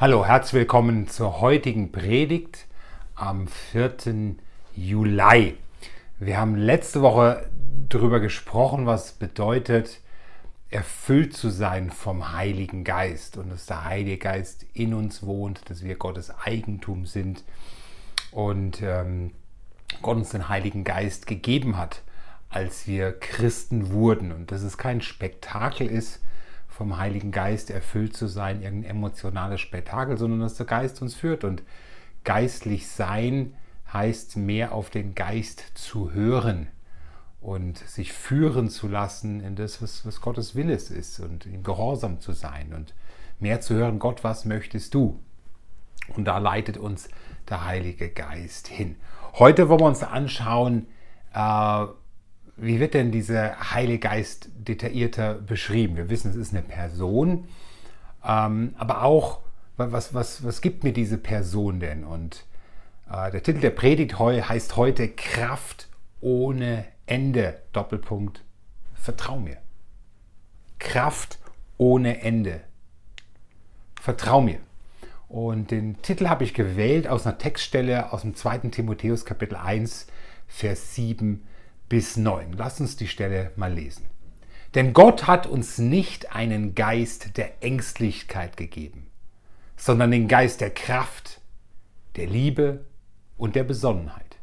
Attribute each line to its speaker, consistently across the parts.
Speaker 1: Hallo, herzlich willkommen zur heutigen Predigt am 4. Juli. Wir haben letzte Woche darüber gesprochen, was bedeutet, erfüllt zu sein vom Heiligen Geist und dass der Heilige Geist in uns wohnt, dass wir Gottes Eigentum sind und ähm, Gott uns den Heiligen Geist gegeben hat, als wir Christen wurden und dass es kein Spektakel ist, vom Heiligen Geist erfüllt zu sein, irgendein emotionales Spektakel, sondern dass der Geist uns führt. Und geistlich sein heißt mehr auf den Geist zu hören und sich führen zu lassen in das, was, was Gottes Wille ist und ihm gehorsam zu sein und mehr zu hören, Gott, was möchtest du? Und da leitet uns der Heilige Geist hin. Heute wollen wir uns anschauen, äh, wie wird denn dieser Heilige Geist detaillierter beschrieben? Wir wissen, es ist eine Person, ähm, aber auch, was, was, was gibt mir diese Person denn? Und äh, der Titel der Predigt heißt heute Kraft ohne Ende. Doppelpunkt, vertrau mir. Kraft ohne Ende. Vertrau mir. Und den Titel habe ich gewählt aus einer Textstelle aus dem 2. Timotheus Kapitel 1, Vers 7 bis 9. Lass uns die Stelle mal lesen. Denn Gott hat uns nicht einen Geist der Ängstlichkeit gegeben, sondern den Geist der Kraft, der Liebe und der Besonnenheit.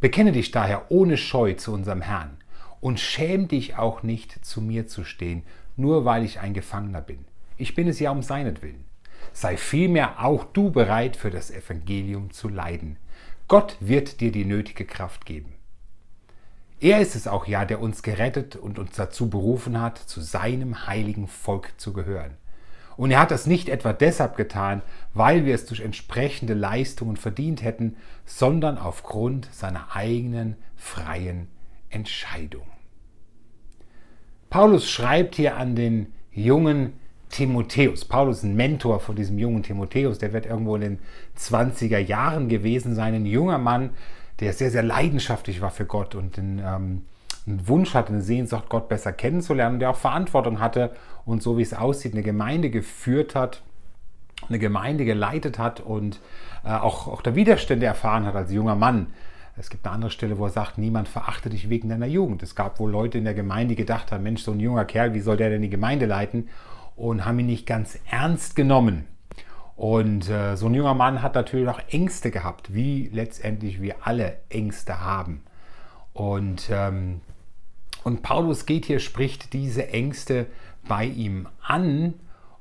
Speaker 1: Bekenne dich daher ohne Scheu zu unserem Herrn und schäm dich auch nicht, zu mir zu stehen, nur weil ich ein Gefangener bin. Ich bin es ja um seinetwillen. Sei vielmehr auch du bereit, für das Evangelium zu leiden. Gott wird dir die nötige Kraft geben. Er ist es auch ja, der uns gerettet und uns dazu berufen hat, zu seinem heiligen Volk zu gehören. Und er hat das nicht etwa deshalb getan, weil wir es durch entsprechende Leistungen verdient hätten, sondern aufgrund seiner eigenen freien Entscheidung. Paulus schreibt hier an den jungen Timotheus. Paulus ist ein Mentor von diesem jungen Timotheus, der wird irgendwo in den 20er Jahren gewesen sein, ein junger Mann, der sehr, sehr leidenschaftlich war für Gott und den, ähm, einen Wunsch hatte, eine Sehnsucht, Gott besser kennenzulernen, der auch Verantwortung hatte und so wie es aussieht, eine Gemeinde geführt hat, eine Gemeinde geleitet hat und äh, auch, auch der Widerstände erfahren hat als junger Mann. Es gibt eine andere Stelle, wo er sagt, niemand verachte dich wegen deiner Jugend. Es gab wohl Leute in der Gemeinde, die gedacht haben, Mensch, so ein junger Kerl, wie soll der denn die Gemeinde leiten? Und haben ihn nicht ganz ernst genommen. Und äh, so ein junger Mann hat natürlich auch Ängste gehabt, wie letztendlich wir alle Ängste haben. Und, ähm, und Paulus geht hier, spricht diese Ängste bei ihm an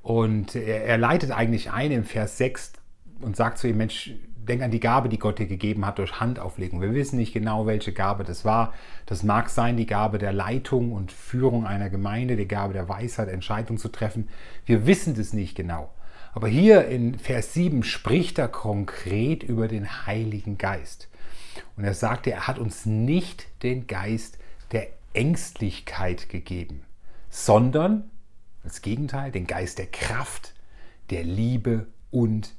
Speaker 1: und er, er leitet eigentlich ein im Vers 6 und sagt zu ihm, Mensch, denk an die Gabe, die Gott dir gegeben hat durch Handauflegung. Wir wissen nicht genau, welche Gabe das war. Das mag sein, die Gabe der Leitung und Führung einer Gemeinde, die Gabe der Weisheit, Entscheidungen zu treffen. Wir wissen das nicht genau. Aber hier in Vers 7 spricht er konkret über den Heiligen Geist. Und er sagte, er hat uns nicht den Geist der Ängstlichkeit gegeben, sondern als Gegenteil den Geist der Kraft, der Liebe und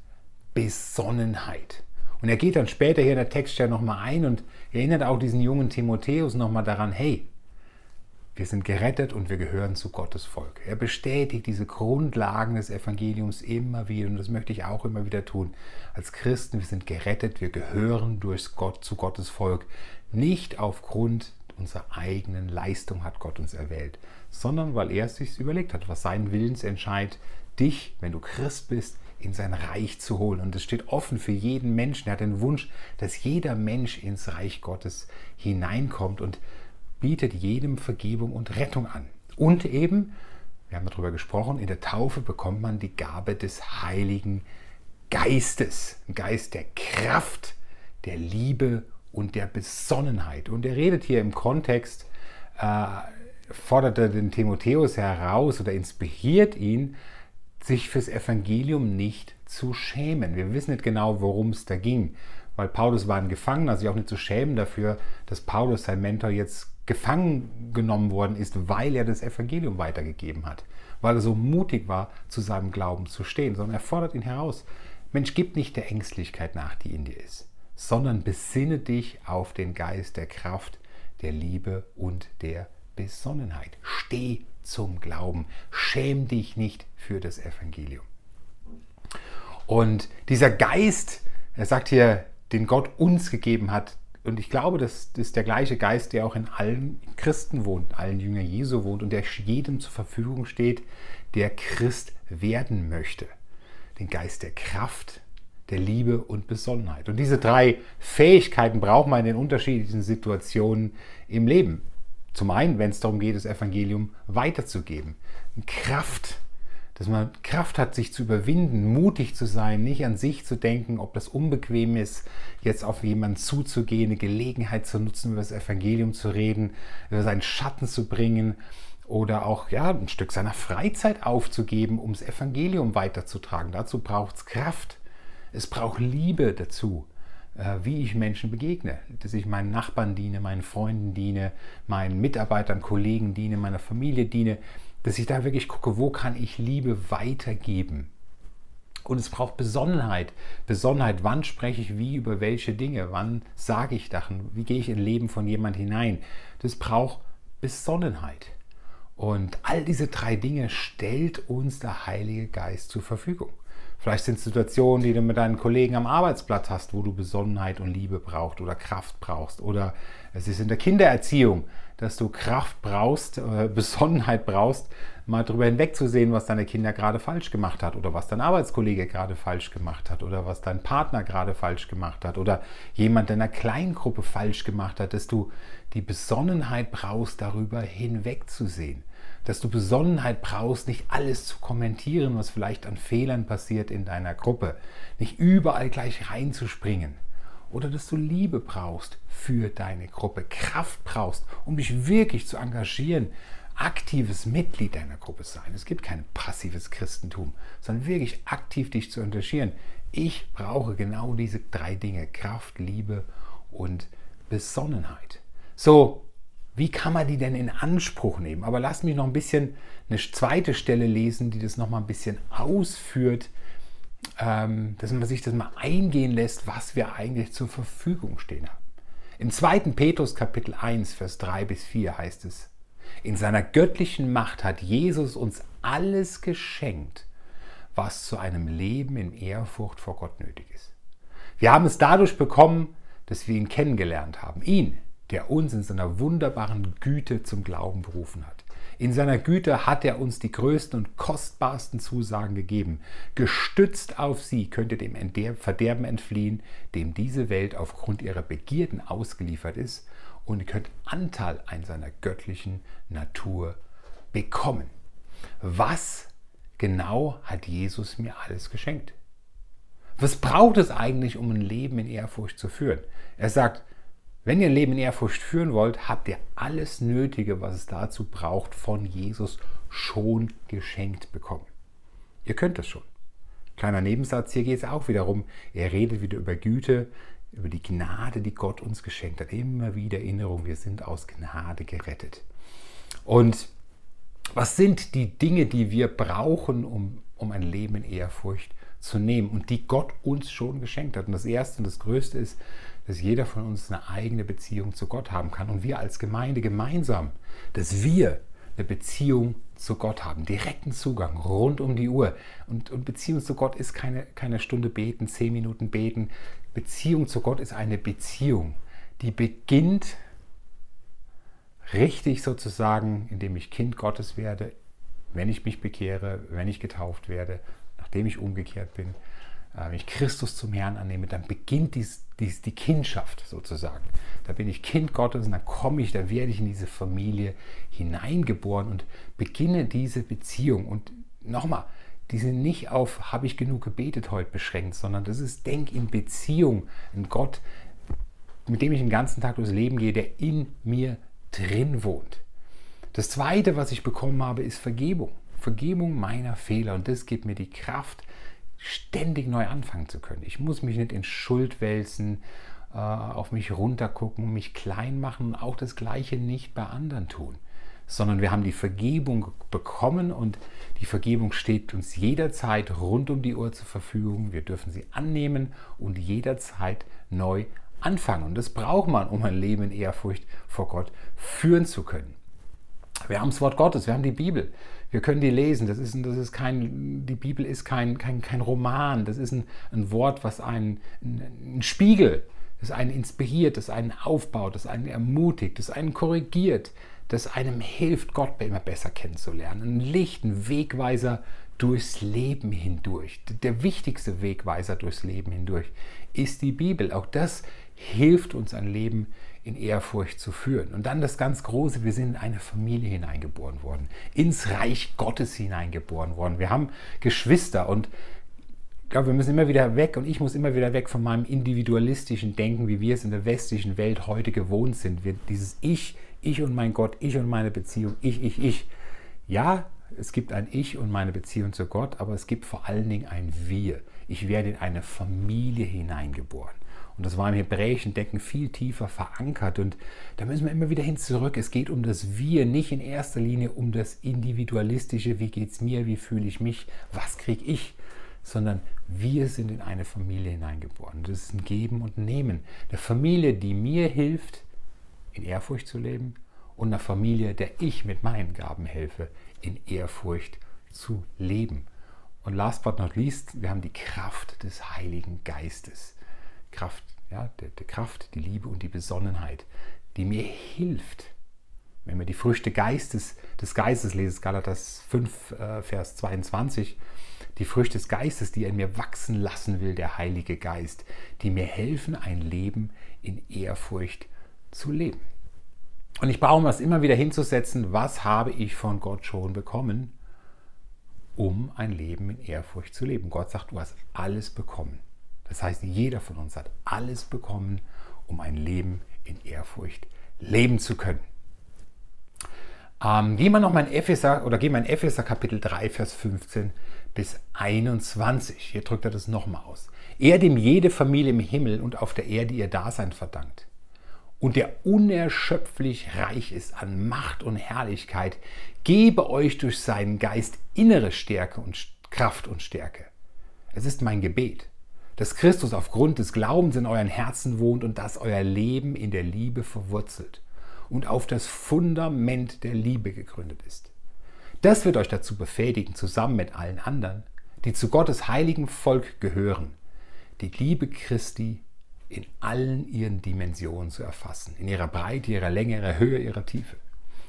Speaker 1: Besonnenheit. Und er geht dann später hier in der Textstelle nochmal ein und erinnert auch diesen jungen Timotheus nochmal daran, hey, wir sind gerettet und wir gehören zu Gottes Volk. Er bestätigt diese Grundlagen des Evangeliums immer wieder und das möchte ich auch immer wieder tun. Als Christen, wir sind gerettet, wir gehören durch Gott zu Gottes Volk. Nicht aufgrund unserer eigenen Leistung hat Gott uns erwählt, sondern weil er es sich überlegt hat, was sein Willensentscheid dich, wenn du Christ bist, in sein Reich zu holen. Und es steht offen für jeden Menschen. Er hat den Wunsch, dass jeder Mensch ins Reich Gottes hineinkommt. Und bietet jedem Vergebung und Rettung an. Und eben, wir haben darüber gesprochen, in der Taufe bekommt man die Gabe des Heiligen Geistes. Ein Geist der Kraft, der Liebe und der Besonnenheit. Und er redet hier im Kontext, äh, fordert er den Timotheus heraus oder inspiriert ihn, sich fürs Evangelium nicht zu schämen. Wir wissen nicht genau, worum es da ging, weil Paulus war ein Gefangener, sich auch nicht zu schämen dafür, dass Paulus, sein Mentor, jetzt gefangen genommen worden ist, weil er das Evangelium weitergegeben hat, weil er so mutig war, zu seinem Glauben zu stehen, sondern er fordert ihn heraus. Mensch, gib nicht der Ängstlichkeit nach, die in dir ist, sondern besinne dich auf den Geist der Kraft, der Liebe und der Besonnenheit. Steh zum Glauben. Schäm dich nicht für das Evangelium. Und dieser Geist, er sagt hier, den Gott uns gegeben hat, und ich glaube, das ist der gleiche Geist, der auch in allen Christen wohnt, allen Jünger Jesu wohnt und der jedem zur Verfügung steht, der Christ werden möchte. Den Geist der Kraft, der Liebe und Besonnenheit. Und diese drei Fähigkeiten braucht man in den unterschiedlichen Situationen im Leben. Zum einen, wenn es darum geht, das Evangelium weiterzugeben. Kraft, dass man Kraft hat, sich zu überwinden, mutig zu sein, nicht an sich zu denken, ob das unbequem ist, jetzt auf jemanden zuzugehen, eine Gelegenheit zu nutzen, über das Evangelium zu reden, über seinen Schatten zu bringen oder auch ja, ein Stück seiner Freizeit aufzugeben, um das Evangelium weiterzutragen. Dazu braucht es Kraft. Es braucht Liebe dazu, äh, wie ich Menschen begegne, dass ich meinen Nachbarn diene, meinen Freunden diene, meinen Mitarbeitern, Kollegen diene, meiner Familie diene, dass ich da wirklich gucke, wo kann ich Liebe weitergeben. Und es braucht Besonnenheit. Besonnenheit, wann spreche ich wie über welche Dinge, wann sage ich Sachen, wie gehe ich in Leben von jemand hinein. Das braucht Besonnenheit. Und all diese drei Dinge stellt uns der Heilige Geist zur Verfügung. Vielleicht sind es Situationen, die du mit deinen Kollegen am Arbeitsplatz hast, wo du Besonnenheit und Liebe brauchst oder Kraft brauchst. Oder es ist in der Kindererziehung, dass du Kraft brauchst, äh, Besonnenheit brauchst, mal darüber hinwegzusehen, was deine Kinder gerade falsch gemacht hat oder was dein Arbeitskollege gerade falsch gemacht hat oder was dein Partner gerade falsch gemacht hat oder jemand in einer Kleingruppe falsch gemacht hat, dass du die Besonnenheit brauchst, darüber hinwegzusehen dass du Besonnenheit brauchst, nicht alles zu kommentieren, was vielleicht an Fehlern passiert in deiner Gruppe, nicht überall gleich reinzuspringen. Oder dass du Liebe brauchst für deine Gruppe, Kraft brauchst, um dich wirklich zu engagieren, aktives Mitglied deiner Gruppe sein. Es gibt kein passives Christentum, sondern wirklich aktiv dich zu engagieren. Ich brauche genau diese drei Dinge, Kraft, Liebe und Besonnenheit. So, wie kann man die denn in Anspruch nehmen? Aber lass mich noch ein bisschen eine zweite Stelle lesen, die das noch mal ein bisschen ausführt, dass man sich das mal eingehen lässt, was wir eigentlich zur Verfügung stehen haben. Im 2. Petrus Kapitel 1, Vers 3 bis 4 heißt es, in seiner göttlichen Macht hat Jesus uns alles geschenkt, was zu einem Leben in Ehrfurcht vor Gott nötig ist. Wir haben es dadurch bekommen, dass wir ihn kennengelernt haben. Ihn, der uns in seiner wunderbaren Güte zum Glauben berufen hat. In seiner Güte hat er uns die größten und kostbarsten Zusagen gegeben. Gestützt auf sie könnt ihr dem Verderben entfliehen, dem diese Welt aufgrund ihrer Begierden ausgeliefert ist, und ihr könnt Anteil an seiner göttlichen Natur bekommen. Was genau hat Jesus mir alles geschenkt? Was braucht es eigentlich, um ein Leben in Ehrfurcht zu führen? Er sagt, wenn ihr ein Leben in Ehrfurcht führen wollt, habt ihr alles Nötige, was es dazu braucht, von Jesus schon geschenkt bekommen. Ihr könnt das schon. Kleiner Nebensatz, hier geht es auch wiederum. Er redet wieder über Güte, über die Gnade, die Gott uns geschenkt hat. Immer wieder Erinnerung, wir sind aus Gnade gerettet. Und was sind die Dinge, die wir brauchen, um, um ein Leben in Ehrfurcht zu nehmen und die Gott uns schon geschenkt hat? Und das Erste und das Größte ist, dass jeder von uns eine eigene Beziehung zu Gott haben kann und wir als Gemeinde gemeinsam, dass wir eine Beziehung zu Gott haben, direkten Zugang rund um die Uhr. Und, und Beziehung zu Gott ist keine, keine Stunde beten, zehn Minuten beten. Beziehung zu Gott ist eine Beziehung, die beginnt richtig sozusagen, indem ich Kind Gottes werde, wenn ich mich bekehre, wenn ich getauft werde, nachdem ich umgekehrt bin wenn ich Christus zum Herrn annehme, dann beginnt dies, dies, die Kindschaft sozusagen. Da bin ich Kind Gottes und dann komme ich, da werde ich in diese Familie hineingeboren und beginne diese Beziehung. Und nochmal, die sind nicht auf, habe ich genug gebetet heute beschränkt, sondern das ist Denk in Beziehung, in Gott, mit dem ich den ganzen Tag durchs Leben gehe, der in mir drin wohnt. Das Zweite, was ich bekommen habe, ist Vergebung. Vergebung meiner Fehler. Und das gibt mir die Kraft, ständig neu anfangen zu können. Ich muss mich nicht in Schuld wälzen, äh, auf mich runtergucken, mich klein machen und auch das Gleiche nicht bei anderen tun. Sondern wir haben die Vergebung bekommen und die Vergebung steht uns jederzeit rund um die Uhr zur Verfügung. Wir dürfen sie annehmen und jederzeit neu anfangen. Und das braucht man, um ein Leben in Ehrfurcht vor Gott führen zu können. Wir haben das Wort Gottes, wir haben die Bibel. Wir können die lesen. Das ist, das ist kein, die Bibel ist kein, kein, kein Roman. Das ist ein, ein Wort, was einen, ein, Spiegel, das einen inspiriert, das einen aufbaut, das einen ermutigt, das einen korrigiert, das einem hilft, Gott immer besser kennenzulernen. Ein Licht, ein Wegweiser durchs Leben hindurch. Der wichtigste Wegweiser durchs Leben hindurch ist die Bibel. Auch das hilft uns ein Leben in Ehrfurcht zu führen. Und dann das ganz Große, wir sind in eine Familie hineingeboren worden, ins Reich Gottes hineingeboren worden. Wir haben Geschwister und ich glaube, wir müssen immer wieder weg und ich muss immer wieder weg von meinem individualistischen Denken, wie wir es in der westlichen Welt heute gewohnt sind. Wir, dieses Ich, ich und mein Gott, ich und meine Beziehung, ich, ich, ich. Ja, es gibt ein Ich und meine Beziehung zu Gott, aber es gibt vor allen Dingen ein Wir. Ich werde in eine Familie hineingeboren. Und das war im hebräischen Denken viel tiefer verankert. Und da müssen wir immer wieder hin zurück. Es geht um das Wir, nicht in erster Linie um das Individualistische, wie geht es mir, wie fühle ich mich, was kriege ich, sondern wir sind in eine Familie hineingeboren. Das ist ein Geben und Nehmen. Eine Familie, die mir hilft, in Ehrfurcht zu leben und eine Familie, der ich mit meinen Gaben helfe, in Ehrfurcht zu leben. Und last but not least, wir haben die Kraft des Heiligen Geistes. Kraft, ja, der, der Kraft, die Liebe und die Besonnenheit, die mir hilft. Wenn wir die Früchte Geistes, des Geistes lesen, Galatas 5, äh, Vers 22, die Früchte des Geistes, die er in mir wachsen lassen will, der Heilige Geist, die mir helfen, ein Leben in Ehrfurcht zu leben. Und ich brauche mir das immer wieder hinzusetzen, was habe ich von Gott schon bekommen, um ein Leben in Ehrfurcht zu leben. Gott sagt, du hast alles bekommen. Das heißt, jeder von uns hat alles bekommen, um ein Leben in Ehrfurcht leben zu können. Ähm, gehen wir nochmal in Epheser oder gehen wir in Epheser Kapitel 3, Vers 15 bis 21. Hier drückt er das nochmal aus. Er, dem jede Familie im Himmel und auf der Erde ihr Dasein verdankt und der unerschöpflich reich ist an Macht und Herrlichkeit, gebe euch durch seinen Geist innere Stärke und Kraft und Stärke. Es ist mein Gebet, dass Christus aufgrund des Glaubens in euren Herzen wohnt und dass euer Leben in der Liebe verwurzelt und auf das Fundament der Liebe gegründet ist. Das wird euch dazu befähigen, zusammen mit allen anderen, die zu Gottes heiligen Volk gehören, die Liebe Christi in allen ihren Dimensionen zu erfassen, in ihrer Breite, ihrer Länge, ihrer Höhe, ihrer Tiefe.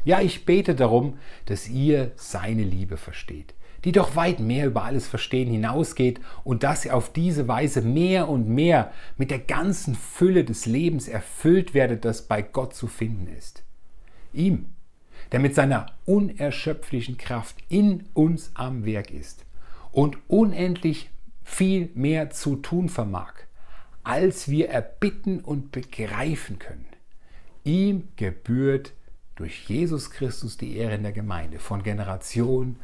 Speaker 1: Ja, ich bete darum, dass ihr seine Liebe versteht, die doch weit mehr über alles Verstehen hinausgeht und dass ihr auf diese Weise mehr und mehr mit der ganzen Fülle des Lebens erfüllt werdet, das bei Gott zu finden ist. Ihm, der mit seiner unerschöpflichen Kraft in uns am Werk ist und unendlich viel mehr zu tun vermag, als wir erbitten und begreifen können. Ihm gebührt durch Jesus Christus die Ehre in der Gemeinde von Generation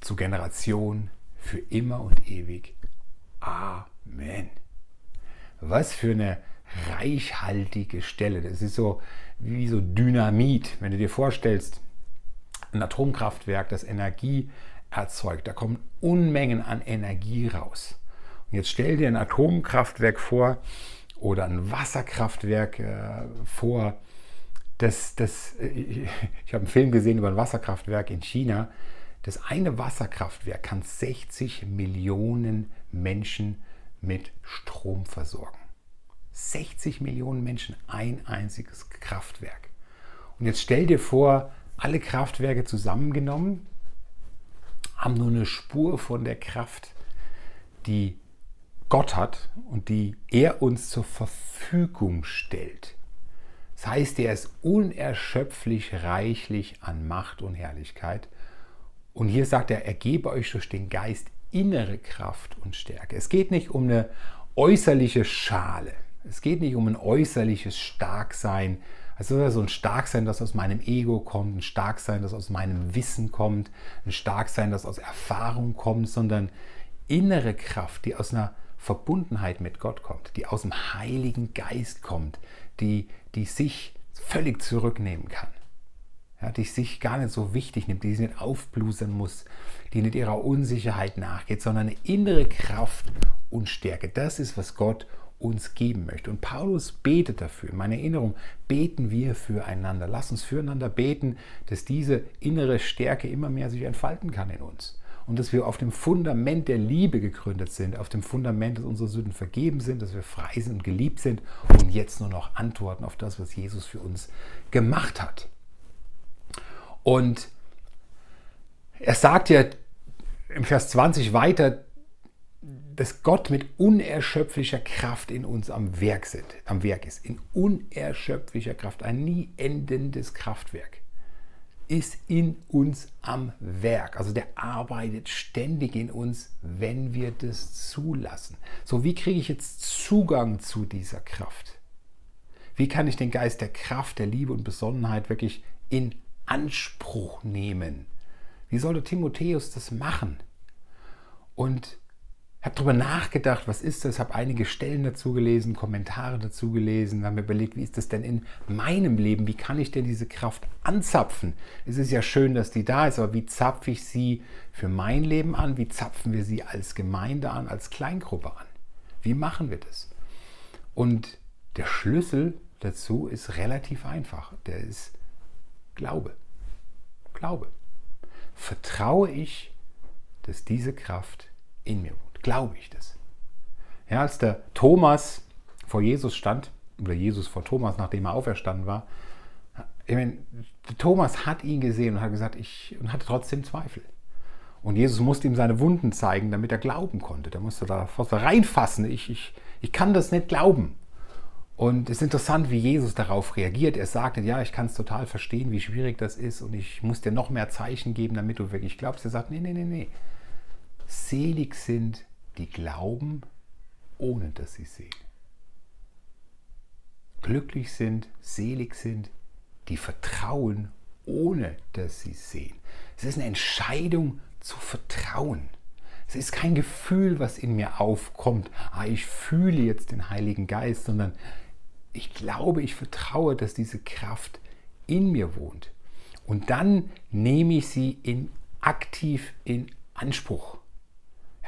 Speaker 1: zu Generation für immer und ewig. Amen. Was für eine reichhaltige Stelle. Das ist so wie so Dynamit. Wenn du dir vorstellst, ein Atomkraftwerk, das Energie erzeugt, da kommen Unmengen an Energie raus. Und jetzt stell dir ein Atomkraftwerk vor oder ein Wasserkraftwerk äh, vor. Das, das, äh, ich habe einen Film gesehen über ein Wasserkraftwerk in China. Das eine Wasserkraftwerk kann 60 Millionen Menschen mit Strom versorgen. 60 Millionen Menschen, ein einziges Kraftwerk. Und jetzt stell dir vor, alle Kraftwerke zusammengenommen haben nur eine Spur von der Kraft, die Gott hat und die er uns zur Verfügung stellt. Das heißt, er ist unerschöpflich reichlich an Macht und Herrlichkeit. Und hier sagt er, er gebe euch durch den Geist innere Kraft und Stärke. Es geht nicht um eine äußerliche Schale. Es geht nicht um ein äußerliches Starksein. Also so ein Starksein, das aus meinem Ego kommt, ein Starksein, das aus meinem Wissen kommt, ein Starksein, das aus Erfahrung kommt, sondern innere Kraft, die aus einer Verbundenheit mit Gott kommt, die aus dem Heiligen Geist kommt, die, die sich völlig zurücknehmen kann ja, die sich gar nicht so wichtig nimmt, die sich nicht aufblusern muss, die nicht ihrer Unsicherheit nachgeht, sondern eine innere Kraft und Stärke. Das ist, was Gott uns geben möchte. Und Paulus betet dafür. In meiner Erinnerung beten wir füreinander. Lass uns füreinander beten, dass diese innere Stärke immer mehr sich entfalten kann in uns. Und dass wir auf dem Fundament der Liebe gegründet sind, auf dem Fundament, dass unsere Sünden vergeben sind, dass wir frei sind und geliebt sind und jetzt nur noch antworten auf das, was Jesus für uns gemacht hat. Und er sagt ja im Vers 20 weiter, dass Gott mit unerschöpflicher Kraft in uns am Werk, sind, am Werk ist. In unerschöpflicher Kraft, ein nie endendes Kraftwerk ist in uns am Werk. Also der arbeitet ständig in uns, wenn wir das zulassen. So, wie kriege ich jetzt Zugang zu dieser Kraft? Wie kann ich den Geist der Kraft, der Liebe und Besonnenheit wirklich in Anspruch nehmen? Wie sollte Timotheus das machen? Und habe darüber nachgedacht, was ist das, habe einige Stellen dazu gelesen, Kommentare dazu gelesen, habe mir überlegt, wie ist das denn in meinem Leben, wie kann ich denn diese Kraft anzapfen? Es ist ja schön, dass die da ist, aber wie zapfe ich sie für mein Leben an? Wie zapfen wir sie als Gemeinde an, als Kleingruppe an? Wie machen wir das? Und der Schlüssel dazu ist relativ einfach, der ist Glaube. Glaube. Vertraue ich, dass diese Kraft in mir wohnt glaube ich das. Ja, als der Thomas vor Jesus stand, oder Jesus vor Thomas, nachdem er auferstanden war, ich meine, Thomas hat ihn gesehen und hat gesagt, ich und hatte trotzdem Zweifel. Und Jesus musste ihm seine Wunden zeigen, damit er glauben konnte. Der musste da reinfassen. Ich, ich, ich kann das nicht glauben. Und es ist interessant, wie Jesus darauf reagiert. Er sagte, ja, ich kann es total verstehen, wie schwierig das ist und ich muss dir noch mehr Zeichen geben, damit du wirklich glaubst. Er sagt, nee, nee, nee, nee. Selig sind, die glauben, ohne dass sie sehen. Glücklich sind, selig sind, die vertrauen, ohne dass sie sehen. Es ist eine Entscheidung zu vertrauen. Es ist kein Gefühl, was in mir aufkommt, ah, ich fühle jetzt den Heiligen Geist, sondern ich glaube, ich vertraue, dass diese Kraft in mir wohnt. Und dann nehme ich sie in, aktiv in Anspruch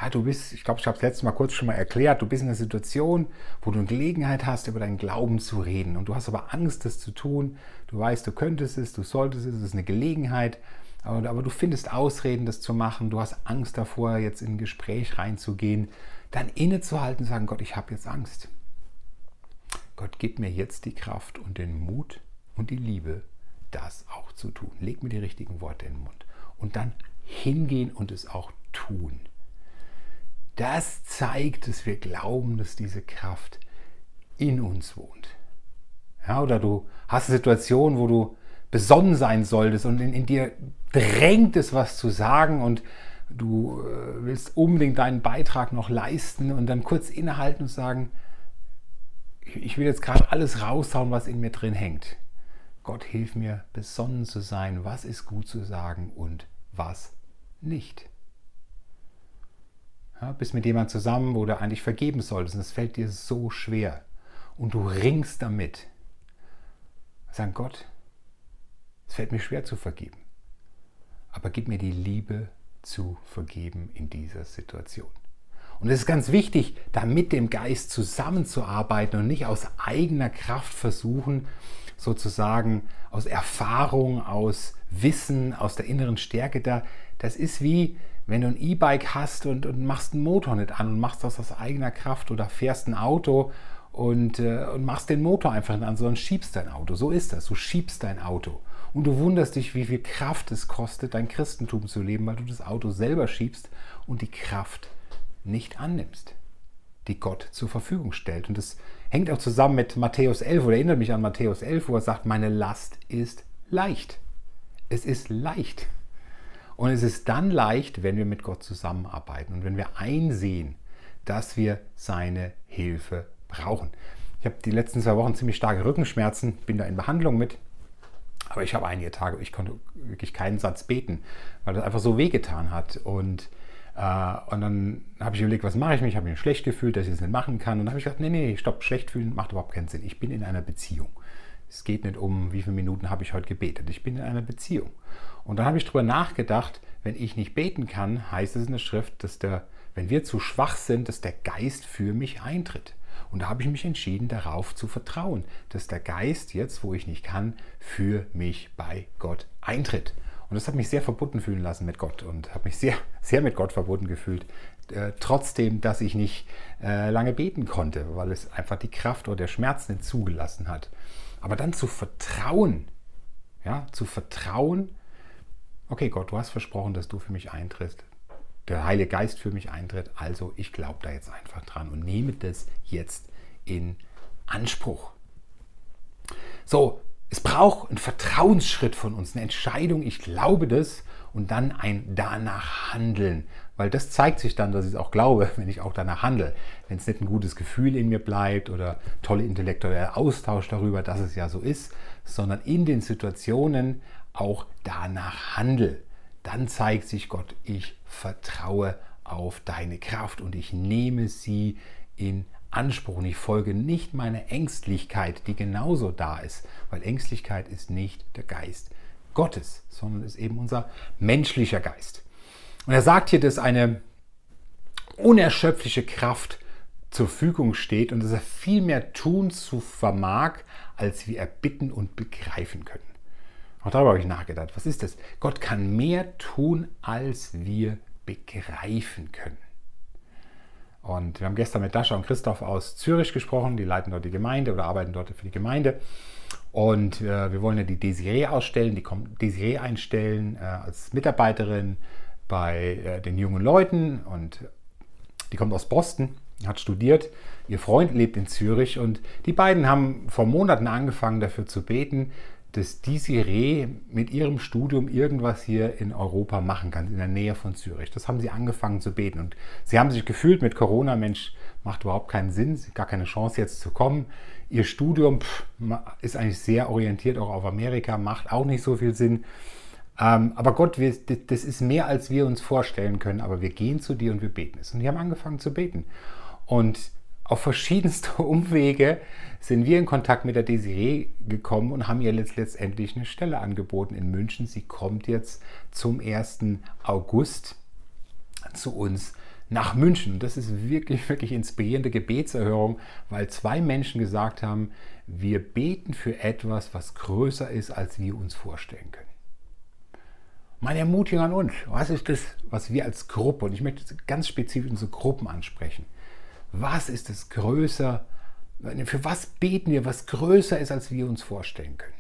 Speaker 1: ja, du bist, ich glaube, ich habe es letztes Mal kurz schon mal erklärt, du bist in einer Situation, wo du eine Gelegenheit hast, über deinen Glauben zu reden. Und du hast aber Angst, das zu tun. Du weißt, du könntest es, du solltest es, es ist eine Gelegenheit. Aber, aber du findest Ausreden, das zu machen. Du hast Angst davor, jetzt in ein Gespräch reinzugehen. Dann innezuhalten und sagen, Gott, ich habe jetzt Angst. Gott, gib mir jetzt die Kraft und den Mut und die Liebe, das auch zu tun. Leg mir die richtigen Worte in den Mund. Und dann hingehen und es auch tun das zeigt, dass wir glauben, dass diese Kraft in uns wohnt. Ja, oder du hast eine Situation, wo du besonnen sein solltest und in, in dir drängt es was zu sagen und du äh, willst unbedingt deinen Beitrag noch leisten und dann kurz innehalten und sagen, ich will jetzt gerade alles raushauen, was in mir drin hängt. Gott hilf mir, besonnen zu sein, was ist gut zu sagen und was nicht. Ja, bist mit jemandem zusammen, wo du eigentlich vergeben solltest und es fällt dir so schwer und du ringst damit. Sag Gott, es fällt mir schwer zu vergeben, aber gib mir die Liebe zu vergeben in dieser Situation. Und es ist ganz wichtig, da mit dem Geist zusammenzuarbeiten und nicht aus eigener Kraft versuchen, sozusagen aus Erfahrung, aus Wissen, aus der inneren Stärke da. Das ist wie, wenn du ein E-Bike hast und, und machst einen Motor nicht an und machst das aus eigener Kraft oder fährst ein Auto und, äh, und machst den Motor einfach nicht an, sondern schiebst dein Auto. So ist das. Du schiebst dein Auto. Und du wunderst dich, wie viel Kraft es kostet, dein Christentum zu leben, weil du das Auto selber schiebst und die Kraft nicht annimmst, die Gott zur Verfügung stellt. Und das hängt auch zusammen mit Matthäus 11 oder erinnert mich an Matthäus 11, wo er sagt, meine Last ist leicht. Es ist leicht. Und es ist dann leicht, wenn wir mit Gott zusammenarbeiten und wenn wir einsehen, dass wir seine Hilfe brauchen. Ich habe die letzten zwei Wochen ziemlich starke Rückenschmerzen, bin da in Behandlung mit. Aber ich habe einige Tage, ich konnte wirklich keinen Satz beten, weil das einfach so wehgetan hat. Und, und dann habe ich überlegt, was mache ich mich? Ich habe mich schlecht gefühlt, dass ich es nicht machen kann. Und dann habe ich gesagt, nee, nee, stopp, schlecht fühlen macht überhaupt keinen Sinn. Ich bin in einer Beziehung. Es geht nicht um, wie viele Minuten habe ich heute gebetet. Ich bin in einer Beziehung. Und dann habe ich darüber nachgedacht, wenn ich nicht beten kann, heißt es in der Schrift, dass der, wenn wir zu schwach sind, dass der Geist für mich eintritt. Und da habe ich mich entschieden, darauf zu vertrauen, dass der Geist jetzt, wo ich nicht kann, für mich bei Gott eintritt. Und das hat mich sehr verbunden fühlen lassen mit Gott und habe mich sehr, sehr mit Gott verbunden gefühlt. Äh, trotzdem, dass ich nicht äh, lange beten konnte, weil es einfach die Kraft oder der Schmerz nicht zugelassen hat. Aber dann zu vertrauen, ja, zu vertrauen, okay Gott, du hast versprochen, dass du für mich eintrittst. Der Heilige Geist für mich eintritt, also ich glaube da jetzt einfach dran und nehme das jetzt in Anspruch. So, es braucht einen Vertrauensschritt von uns, eine Entscheidung, ich glaube das und dann ein danach handeln. Weil das zeigt sich dann, dass ich es auch glaube, wenn ich auch danach handle. Wenn es nicht ein gutes Gefühl in mir bleibt oder tolle intellektuelle Austausch darüber, dass es ja so ist, sondern in den Situationen auch danach handle. Dann zeigt sich Gott, ich vertraue auf deine Kraft und ich nehme sie in Anspruch und ich folge nicht meiner Ängstlichkeit, die genauso da ist, weil Ängstlichkeit ist nicht der Geist Gottes, sondern ist eben unser menschlicher Geist. Und er sagt hier, dass eine unerschöpfliche Kraft zur Verfügung steht und dass er viel mehr tun zu vermag, als wir erbitten und begreifen können. Auch darüber habe ich nachgedacht. Was ist das? Gott kann mehr tun, als wir begreifen können. Und wir haben gestern mit Dascha und Christoph aus Zürich gesprochen, die leiten dort die Gemeinde oder arbeiten dort für die Gemeinde. Und äh, wir wollen ja die Desiree ausstellen, die Desiree einstellen äh, als Mitarbeiterin bei äh, den jungen Leuten. Und die kommt aus Boston, hat studiert. Ihr Freund lebt in Zürich. Und die beiden haben vor Monaten angefangen, dafür zu beten, dass Desiree mit ihrem Studium irgendwas hier in Europa machen kann, in der Nähe von Zürich. Das haben sie angefangen zu beten. Und sie haben sich gefühlt mit Corona, Mensch, macht überhaupt keinen Sinn, gar keine Chance jetzt zu kommen. Ihr Studium pff, ist eigentlich sehr orientiert auch auf Amerika, macht auch nicht so viel Sinn. Ähm, aber Gott, wir, das ist mehr, als wir uns vorstellen können. Aber wir gehen zu dir und wir beten es. Und die haben angefangen zu beten. Und auf verschiedenste Umwege sind wir in Kontakt mit der Desiree gekommen und haben ihr letztendlich eine Stelle angeboten in München. Sie kommt jetzt zum 1. August zu uns nach München. Das ist wirklich, wirklich inspirierende Gebetserhörung, weil zwei Menschen gesagt haben, wir beten für etwas, was größer ist, als wir uns vorstellen können. Meine Ermutigung an uns, was ist das, was wir als Gruppe, und ich möchte ganz spezifisch unsere Gruppen ansprechen, was ist es größer, für was beten wir, was größer ist, als wir uns vorstellen können.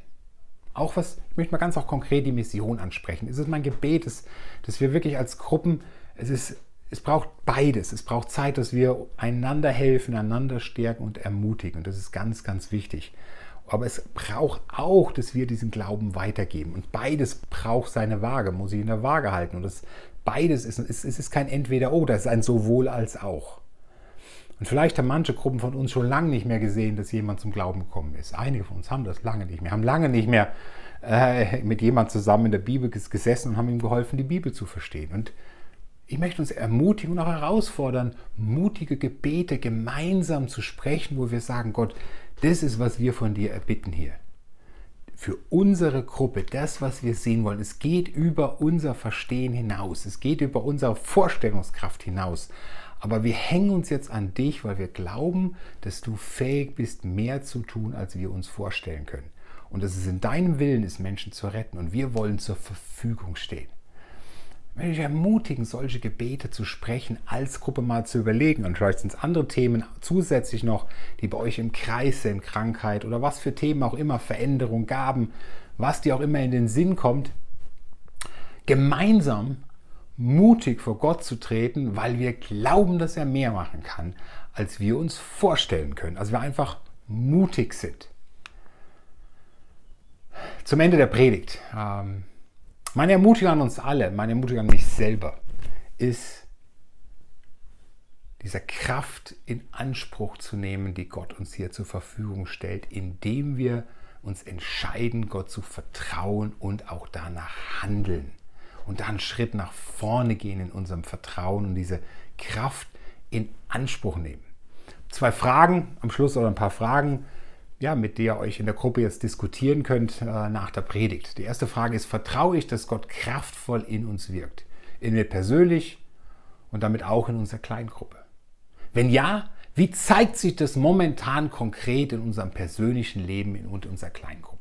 Speaker 1: Auch was, ich möchte mal ganz auch konkret die Mission ansprechen. Es ist mein Gebet, dass, dass wir wirklich als Gruppen, es ist, es braucht beides. Es braucht Zeit, dass wir einander helfen, einander stärken und ermutigen. Und das ist ganz, ganz wichtig. Aber es braucht auch, dass wir diesen Glauben weitergeben. Und beides braucht seine Waage, muss ich in der Waage halten. Und das beides ist, es ist kein Entweder-Oder, es ist ein sowohl als auch. Und vielleicht haben manche Gruppen von uns schon lange nicht mehr gesehen, dass jemand zum Glauben gekommen ist. Einige von uns haben das lange nicht mehr, haben lange nicht mehr äh, mit jemand zusammen in der Bibel gesessen und haben ihm geholfen, die Bibel zu verstehen. Und ich möchte uns ermutigen und auch herausfordern, mutige Gebete gemeinsam zu sprechen, wo wir sagen, Gott, das ist, was wir von dir erbitten hier. Für unsere Gruppe, das, was wir sehen wollen, es geht über unser Verstehen hinaus, es geht über unsere Vorstellungskraft hinaus. Aber wir hängen uns jetzt an dich, weil wir glauben, dass du fähig bist, mehr zu tun, als wir uns vorstellen können. Und dass es in deinem Willen ist, Menschen zu retten. Und wir wollen zur Verfügung stehen. Ich möchte dich ermutigen, solche Gebete zu sprechen, als Gruppe mal zu überlegen. Und vielleicht sind es andere Themen zusätzlich noch, die bei euch im Kreis sind, Krankheit oder was für Themen auch immer, Veränderung, Gaben, was dir auch immer in den Sinn kommt. Gemeinsam mutig vor Gott zu treten, weil wir glauben, dass er mehr machen kann, als wir uns vorstellen können. Also wir einfach mutig sind. Zum Ende der Predigt. Ähm, meine Ermutigung an uns alle, meine Ermutigung an mich selber ist, dieser Kraft in Anspruch zu nehmen, die Gott uns hier zur Verfügung stellt, indem wir uns entscheiden, Gott zu vertrauen und auch danach handeln und da einen Schritt nach vorne gehen in unserem Vertrauen und diese Kraft in Anspruch nehmen. Zwei Fragen am Schluss oder ein paar Fragen, ja, mit der ihr euch in der Gruppe jetzt diskutieren könnt äh, nach der Predigt. Die erste Frage ist, vertraue ich, dass Gott kraftvoll in uns wirkt? In mir persönlich und damit auch in unserer Kleingruppe. Wenn ja, Wie zeigt sich das momentan konkret in unserem persönlichen Leben und in unserer Kleingruppe?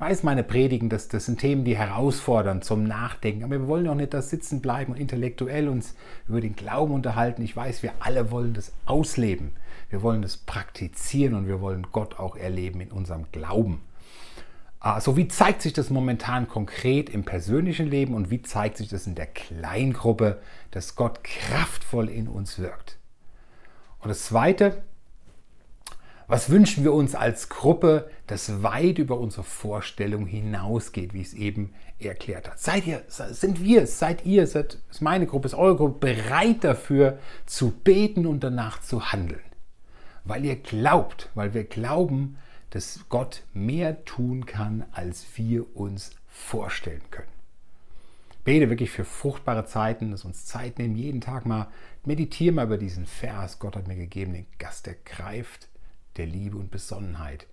Speaker 1: Weiß, meine Predigen, das, das sind Themen, die herausfordern zum Nachdenken. Aber wir wollen auch nicht da sitzen bleiben und intellektuell uns über den Glauben unterhalten. Ich weiß, wir alle wollen das ausleben. Wir wollen das praktizieren und wir wollen Gott auch erleben in unserem Glauben. Also wie zeigt sich das momentan konkret im persönlichen Leben und wie zeigt sich das in der Kleingruppe, dass Gott kraftvoll in uns wirkt? Und das Zweite, was wünschen wir uns als Gruppe, das weit über unsere Vorstellung hinausgeht, wie es eben erklärt hat? Seid ihr, sind wir, seid ihr, seid, ist meine Gruppe, ist eure Gruppe bereit dafür zu beten und danach zu handeln? Weil ihr glaubt, weil wir glauben, dass Gott mehr tun kann, als wir uns vorstellen können. Bete wirklich für fruchtbare Zeiten, dass uns Zeit nehmen, jeden Tag mal meditieren mal über diesen Vers. Gott hat mir gegeben den Gast, der greift der Liebe und Besonnenheit,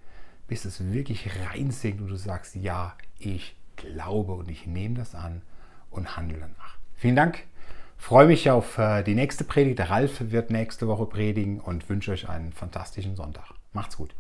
Speaker 1: bis es wirklich reinsinkt und du sagst, ja, ich glaube und ich nehme das an und handle danach. Vielen Dank. Freue mich auf äh, die nächste Predigt. Der Ralf wird nächste Woche predigen und wünsche euch einen fantastischen Sonntag. Macht's gut.